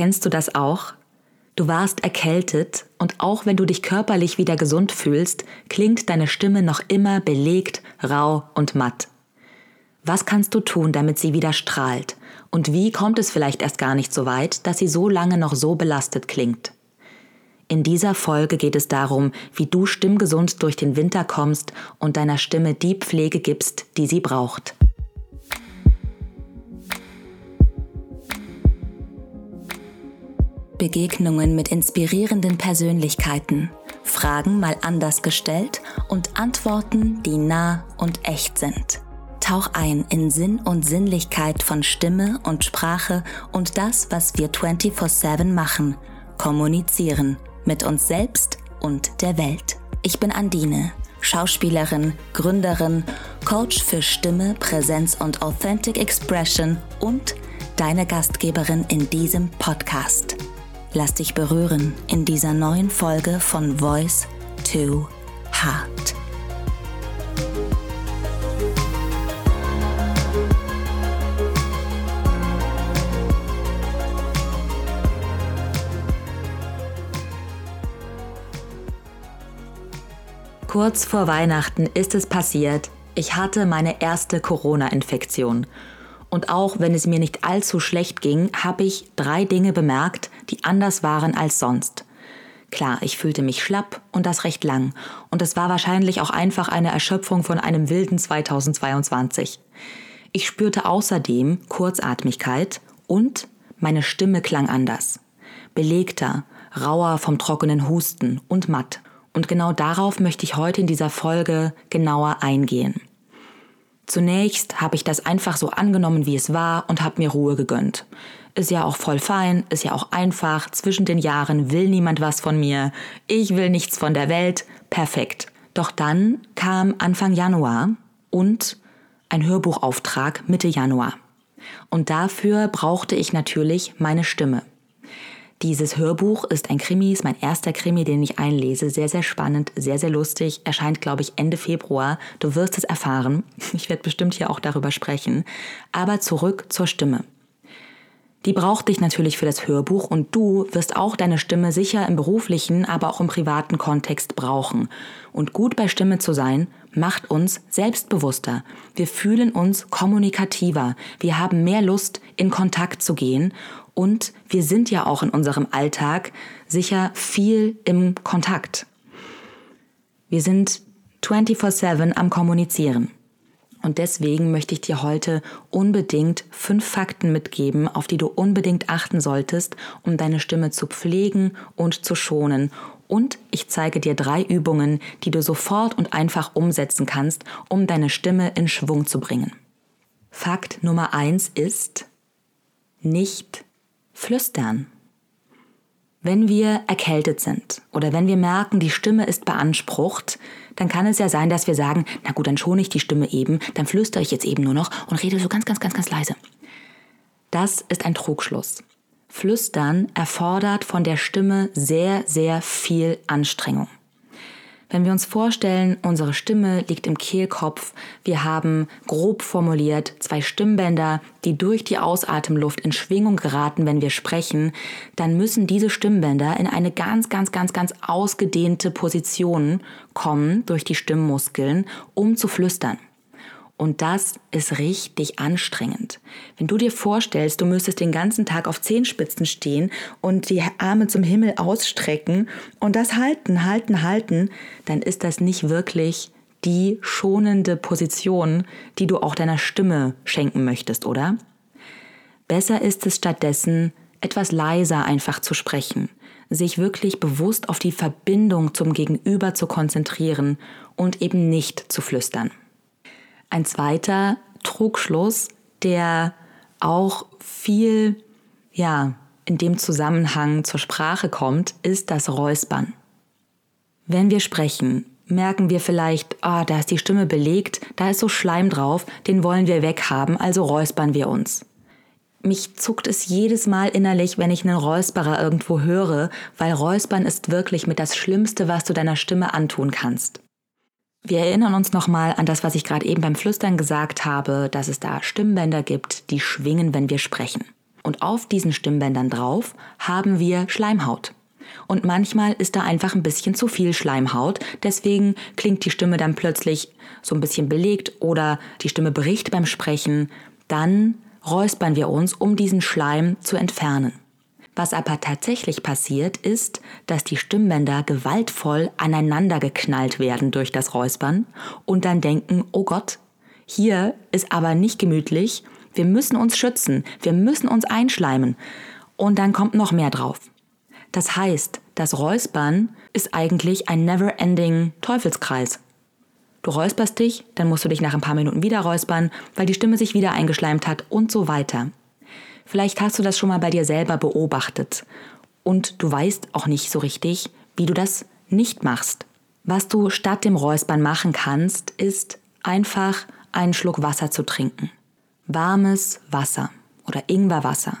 Kennst du das auch? Du warst erkältet und auch wenn du dich körperlich wieder gesund fühlst, klingt deine Stimme noch immer belegt, rau und matt. Was kannst du tun, damit sie wieder strahlt? Und wie kommt es vielleicht erst gar nicht so weit, dass sie so lange noch so belastet klingt? In dieser Folge geht es darum, wie du stimmgesund durch den Winter kommst und deiner Stimme die Pflege gibst, die sie braucht. Begegnungen mit inspirierenden Persönlichkeiten, Fragen mal anders gestellt und Antworten, die nah und echt sind. Tauch ein in Sinn und Sinnlichkeit von Stimme und Sprache und das, was wir 24/7 machen, kommunizieren mit uns selbst und der Welt. Ich bin Andine, Schauspielerin, Gründerin, Coach für Stimme, Präsenz und Authentic Expression und deine Gastgeberin in diesem Podcast. Lass dich berühren in dieser neuen Folge von Voice to Heart. Kurz vor Weihnachten ist es passiert. Ich hatte meine erste Corona-Infektion. Und auch wenn es mir nicht allzu schlecht ging, habe ich drei Dinge bemerkt, die anders waren als sonst. Klar, ich fühlte mich schlapp und das recht lang. Und es war wahrscheinlich auch einfach eine Erschöpfung von einem wilden 2022. Ich spürte außerdem Kurzatmigkeit und meine Stimme klang anders. Belegter, rauer vom trockenen Husten und matt. Und genau darauf möchte ich heute in dieser Folge genauer eingehen. Zunächst habe ich das einfach so angenommen, wie es war und habe mir Ruhe gegönnt. Ist ja auch voll fein, ist ja auch einfach, zwischen den Jahren will niemand was von mir, ich will nichts von der Welt, perfekt. Doch dann kam Anfang Januar und ein Hörbuchauftrag Mitte Januar. Und dafür brauchte ich natürlich meine Stimme. Dieses Hörbuch ist ein Krimi, ist mein erster Krimi, den ich einlese. Sehr, sehr spannend, sehr, sehr lustig. Erscheint, glaube ich, Ende Februar. Du wirst es erfahren. Ich werde bestimmt hier auch darüber sprechen. Aber zurück zur Stimme. Die braucht dich natürlich für das Hörbuch und du wirst auch deine Stimme sicher im beruflichen, aber auch im privaten Kontext brauchen. Und gut bei Stimme zu sein, macht uns selbstbewusster. Wir fühlen uns kommunikativer. Wir haben mehr Lust, in Kontakt zu gehen und wir sind ja auch in unserem Alltag sicher viel im Kontakt. Wir sind 24/7 am Kommunizieren. Und deswegen möchte ich dir heute unbedingt fünf Fakten mitgeben, auf die du unbedingt achten solltest, um deine Stimme zu pflegen und zu schonen. Und ich zeige dir drei Übungen, die du sofort und einfach umsetzen kannst, um deine Stimme in Schwung zu bringen. Fakt Nummer eins ist nicht Flüstern. Wenn wir erkältet sind oder wenn wir merken, die Stimme ist beansprucht, dann kann es ja sein, dass wir sagen, na gut, dann schone ich die Stimme eben, dann flüstere ich jetzt eben nur noch und rede so ganz, ganz, ganz, ganz leise. Das ist ein Trugschluss. Flüstern erfordert von der Stimme sehr, sehr viel Anstrengung. Wenn wir uns vorstellen, unsere Stimme liegt im Kehlkopf, wir haben grob formuliert zwei Stimmbänder, die durch die Ausatemluft in Schwingung geraten, wenn wir sprechen, dann müssen diese Stimmbänder in eine ganz, ganz, ganz, ganz ausgedehnte Position kommen durch die Stimmmuskeln, um zu flüstern. Und das ist richtig anstrengend. Wenn du dir vorstellst, du müsstest den ganzen Tag auf Zehenspitzen stehen und die Arme zum Himmel ausstrecken und das halten, halten, halten, dann ist das nicht wirklich die schonende Position, die du auch deiner Stimme schenken möchtest, oder? Besser ist es stattdessen, etwas leiser einfach zu sprechen, sich wirklich bewusst auf die Verbindung zum Gegenüber zu konzentrieren und eben nicht zu flüstern. Ein zweiter Trugschluss, der auch viel, ja, in dem Zusammenhang zur Sprache kommt, ist das Räuspern. Wenn wir sprechen, merken wir vielleicht, ah, da ist die Stimme belegt, da ist so Schleim drauf, den wollen wir weghaben, also räuspern wir uns. Mich zuckt es jedes Mal innerlich, wenn ich einen Räusperer irgendwo höre, weil Räuspern ist wirklich mit das Schlimmste, was du deiner Stimme antun kannst. Wir erinnern uns nochmal an das, was ich gerade eben beim Flüstern gesagt habe, dass es da Stimmbänder gibt, die schwingen, wenn wir sprechen. Und auf diesen Stimmbändern drauf haben wir Schleimhaut. Und manchmal ist da einfach ein bisschen zu viel Schleimhaut. Deswegen klingt die Stimme dann plötzlich so ein bisschen belegt oder die Stimme bricht beim Sprechen. Dann räuspern wir uns, um diesen Schleim zu entfernen. Was aber tatsächlich passiert, ist, dass die Stimmbänder gewaltvoll aneinander geknallt werden durch das Räuspern und dann denken, oh Gott, hier ist aber nicht gemütlich, wir müssen uns schützen, wir müssen uns einschleimen. Und dann kommt noch mehr drauf. Das heißt, das Räuspern ist eigentlich ein never-ending Teufelskreis. Du räusperst dich, dann musst du dich nach ein paar Minuten wieder räuspern, weil die Stimme sich wieder eingeschleimt hat und so weiter. Vielleicht hast du das schon mal bei dir selber beobachtet und du weißt auch nicht so richtig, wie du das nicht machst. Was du statt dem Räuspern machen kannst, ist einfach einen Schluck Wasser zu trinken. Warmes Wasser oder Ingwerwasser.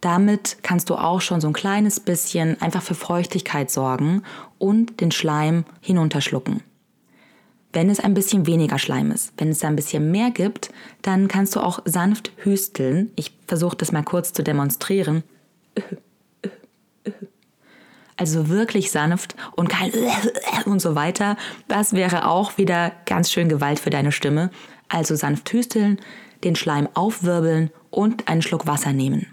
Damit kannst du auch schon so ein kleines bisschen einfach für Feuchtigkeit sorgen und den Schleim hinunterschlucken. Wenn es ein bisschen weniger Schleim ist, wenn es da ein bisschen mehr gibt, dann kannst du auch sanft hüsteln. Ich versuche das mal kurz zu demonstrieren. Also wirklich sanft und kein und so weiter. Das wäre auch wieder ganz schön Gewalt für deine Stimme. Also sanft hüsteln, den Schleim aufwirbeln und einen Schluck Wasser nehmen.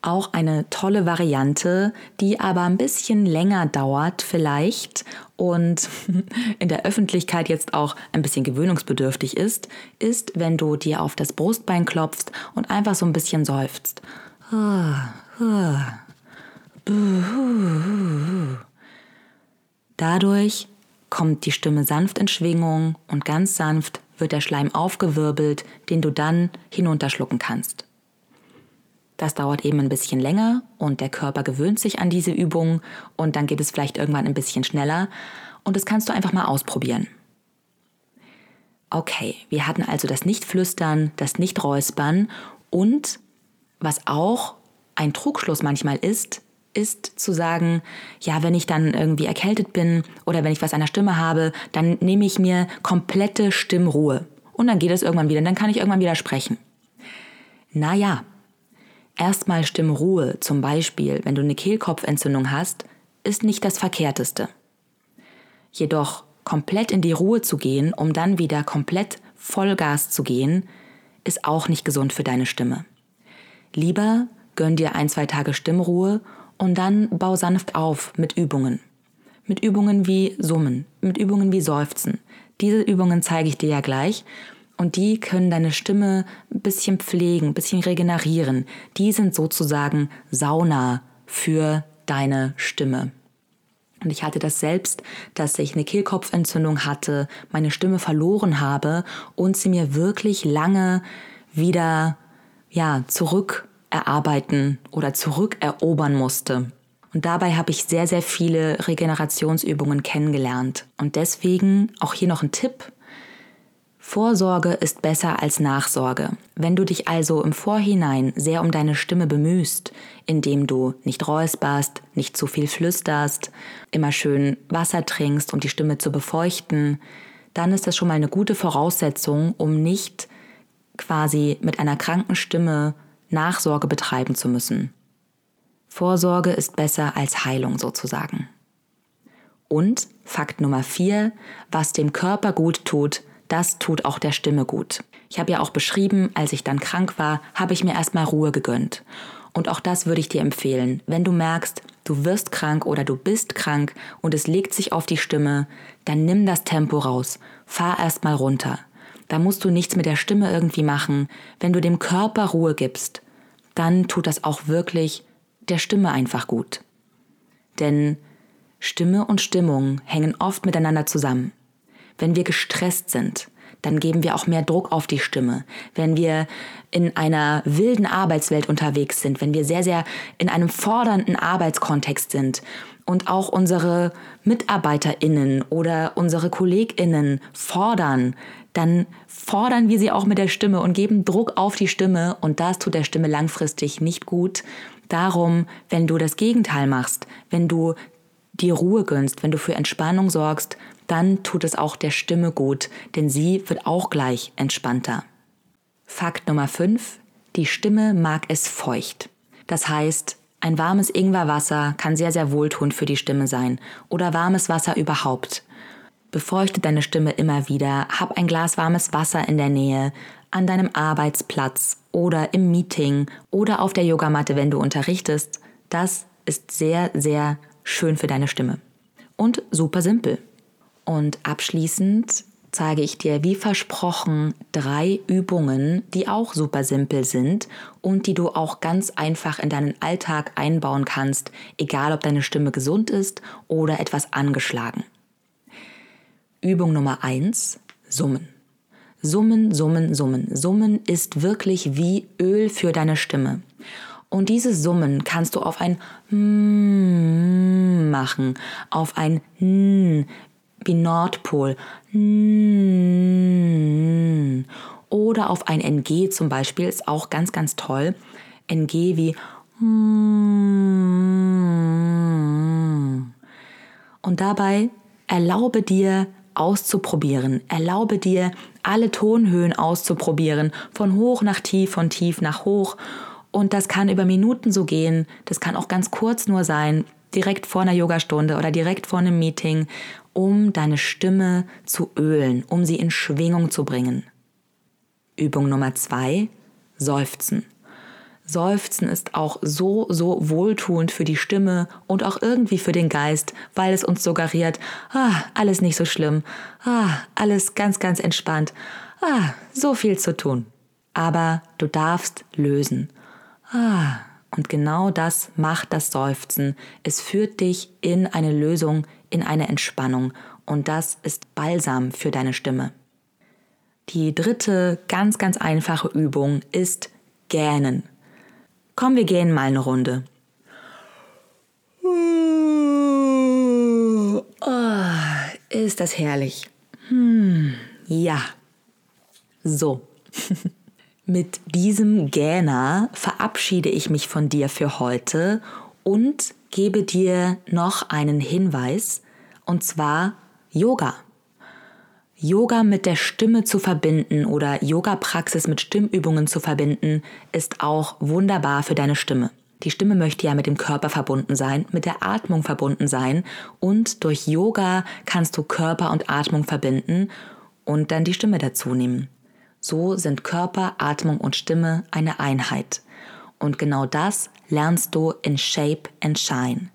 Auch eine tolle Variante, die aber ein bisschen länger dauert vielleicht und in der Öffentlichkeit jetzt auch ein bisschen gewöhnungsbedürftig ist, ist, wenn du dir auf das Brustbein klopfst und einfach so ein bisschen seufzt. Dadurch kommt die Stimme sanft in Schwingung und ganz sanft wird der Schleim aufgewirbelt, den du dann hinunterschlucken kannst. Das dauert eben ein bisschen länger und der Körper gewöhnt sich an diese Übung und dann geht es vielleicht irgendwann ein bisschen schneller und das kannst du einfach mal ausprobieren. Okay, wir hatten also das Nicht-Flüstern, das Nicht-Räuspern und was auch ein Trugschluss manchmal ist, ist zu sagen, ja, wenn ich dann irgendwie erkältet bin oder wenn ich was an der Stimme habe, dann nehme ich mir komplette Stimmruhe und dann geht es irgendwann wieder, dann kann ich irgendwann wieder sprechen. Naja, Erstmal Stimmruhe, zum Beispiel, wenn du eine Kehlkopfentzündung hast, ist nicht das Verkehrteste. Jedoch komplett in die Ruhe zu gehen, um dann wieder komplett Vollgas zu gehen, ist auch nicht gesund für deine Stimme. Lieber gönn dir ein, zwei Tage Stimmruhe und dann bau sanft auf mit Übungen. Mit Übungen wie Summen, mit Übungen wie Seufzen. Diese Übungen zeige ich dir ja gleich und die können deine Stimme ein bisschen pflegen, ein bisschen regenerieren. Die sind sozusagen Sauna für deine Stimme. Und ich hatte das selbst, dass ich eine Kehlkopfentzündung hatte, meine Stimme verloren habe und sie mir wirklich lange wieder, ja, zurück erarbeiten oder zurückerobern musste. Und dabei habe ich sehr, sehr viele Regenerationsübungen kennengelernt. Und deswegen auch hier noch ein Tipp, Vorsorge ist besser als Nachsorge. Wenn du dich also im Vorhinein sehr um deine Stimme bemühst, indem du nicht räusperst, nicht zu viel flüsterst, immer schön Wasser trinkst, um die Stimme zu befeuchten, dann ist das schon mal eine gute Voraussetzung, um nicht quasi mit einer kranken Stimme Nachsorge betreiben zu müssen. Vorsorge ist besser als Heilung sozusagen. Und Fakt Nummer vier, was dem Körper gut tut, das tut auch der Stimme gut. Ich habe ja auch beschrieben, als ich dann krank war, habe ich mir erstmal Ruhe gegönnt. Und auch das würde ich dir empfehlen. Wenn du merkst, du wirst krank oder du bist krank und es legt sich auf die Stimme, dann nimm das Tempo raus. Fahr erstmal runter. Da musst du nichts mit der Stimme irgendwie machen. Wenn du dem Körper Ruhe gibst, dann tut das auch wirklich der Stimme einfach gut. Denn Stimme und Stimmung hängen oft miteinander zusammen. Wenn wir gestresst sind, dann geben wir auch mehr Druck auf die Stimme. Wenn wir in einer wilden Arbeitswelt unterwegs sind, wenn wir sehr, sehr in einem fordernden Arbeitskontext sind und auch unsere Mitarbeiterinnen oder unsere Kolleginnen fordern, dann fordern wir sie auch mit der Stimme und geben Druck auf die Stimme und das tut der Stimme langfristig nicht gut. Darum, wenn du das Gegenteil machst, wenn du dir Ruhe gönnst, wenn du für Entspannung sorgst, dann tut es auch der Stimme gut, denn sie wird auch gleich entspannter. Fakt Nummer 5. Die Stimme mag es feucht. Das heißt, ein warmes Ingwerwasser kann sehr, sehr wohltuend für die Stimme sein oder warmes Wasser überhaupt. Befeuchte deine Stimme immer wieder, hab ein Glas warmes Wasser in der Nähe, an deinem Arbeitsplatz oder im Meeting oder auf der Yogamatte, wenn du unterrichtest. Das ist sehr, sehr schön für deine Stimme. Und super simpel. Und abschließend zeige ich dir wie versprochen drei Übungen, die auch super simpel sind und die du auch ganz einfach in deinen Alltag einbauen kannst, egal ob deine Stimme gesund ist oder etwas angeschlagen. Übung Nummer eins: Summen. Summen, Summen, Summen. Summen ist wirklich wie Öl für deine Stimme. Und diese Summen kannst du auf ein mm machen, auf ein N wie Nordpol. Oder auf ein NG zum Beispiel ist auch ganz, ganz toll. NG wie und dabei erlaube dir auszuprobieren. Erlaube dir alle Tonhöhen auszuprobieren, von hoch nach tief, von tief nach hoch. Und das kann über Minuten so gehen, das kann auch ganz kurz nur sein, direkt vor einer Yogastunde oder direkt vor einem Meeting um deine Stimme zu ölen, um sie in Schwingung zu bringen. Übung Nummer zwei, Seufzen. Seufzen ist auch so, so wohltuend für die Stimme und auch irgendwie für den Geist, weil es uns suggeriert, ah, alles nicht so schlimm, ah, alles ganz, ganz entspannt, ah, so viel zu tun. Aber du darfst lösen. Ah, und genau das macht das Seufzen. Es führt dich in eine Lösung, in eine Entspannung. Und das ist Balsam für deine Stimme. Die dritte ganz, ganz einfache Übung ist Gähnen. Komm, wir gehen mal eine Runde. Oh, ist das herrlich. Hm, ja. So. Mit diesem Gähner verabschiede ich mich von dir für heute und gebe dir noch einen Hinweis, und zwar Yoga. Yoga mit der Stimme zu verbinden oder Yoga-Praxis mit Stimmübungen zu verbinden, ist auch wunderbar für deine Stimme. Die Stimme möchte ja mit dem Körper verbunden sein, mit der Atmung verbunden sein und durch Yoga kannst du Körper und Atmung verbinden und dann die Stimme dazu nehmen. So sind Körper, Atmung und Stimme eine Einheit. Und genau das lernst du in Shape and Shine.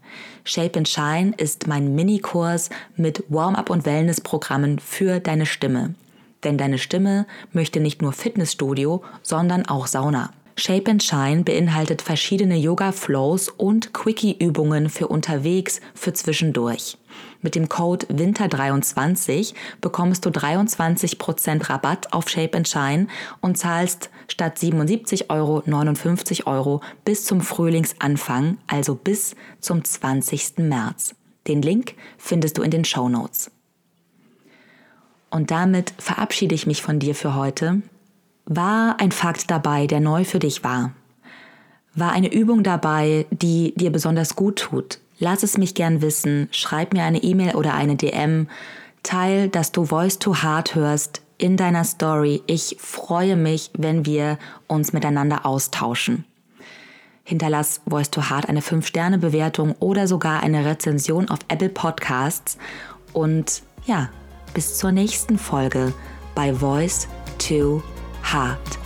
Shape and Shine ist mein Minikurs mit Warm-up und Wellness-Programmen für deine Stimme. Denn deine Stimme möchte nicht nur Fitnessstudio, sondern auch Sauna. Shape and Shine beinhaltet verschiedene Yoga-Flows und Quickie-Übungen für unterwegs, für zwischendurch. Mit dem Code Winter23 bekommst du 23% Rabatt auf Shape Shine und zahlst statt 77 Euro 59 Euro bis zum Frühlingsanfang, also bis zum 20. März. Den Link findest du in den Show Notes. Und damit verabschiede ich mich von dir für heute. War ein Fakt dabei, der neu für dich war? War eine Übung dabei, die dir besonders gut tut? Lass es mich gern wissen, schreib mir eine E-Mail oder eine DM, teil, dass du Voice to Heart hörst in deiner Story. Ich freue mich, wenn wir uns miteinander austauschen. Hinterlass Voice to Heart eine 5-Sterne-Bewertung oder sogar eine Rezension auf Apple Podcasts. Und ja, bis zur nächsten Folge bei Voice to Heart.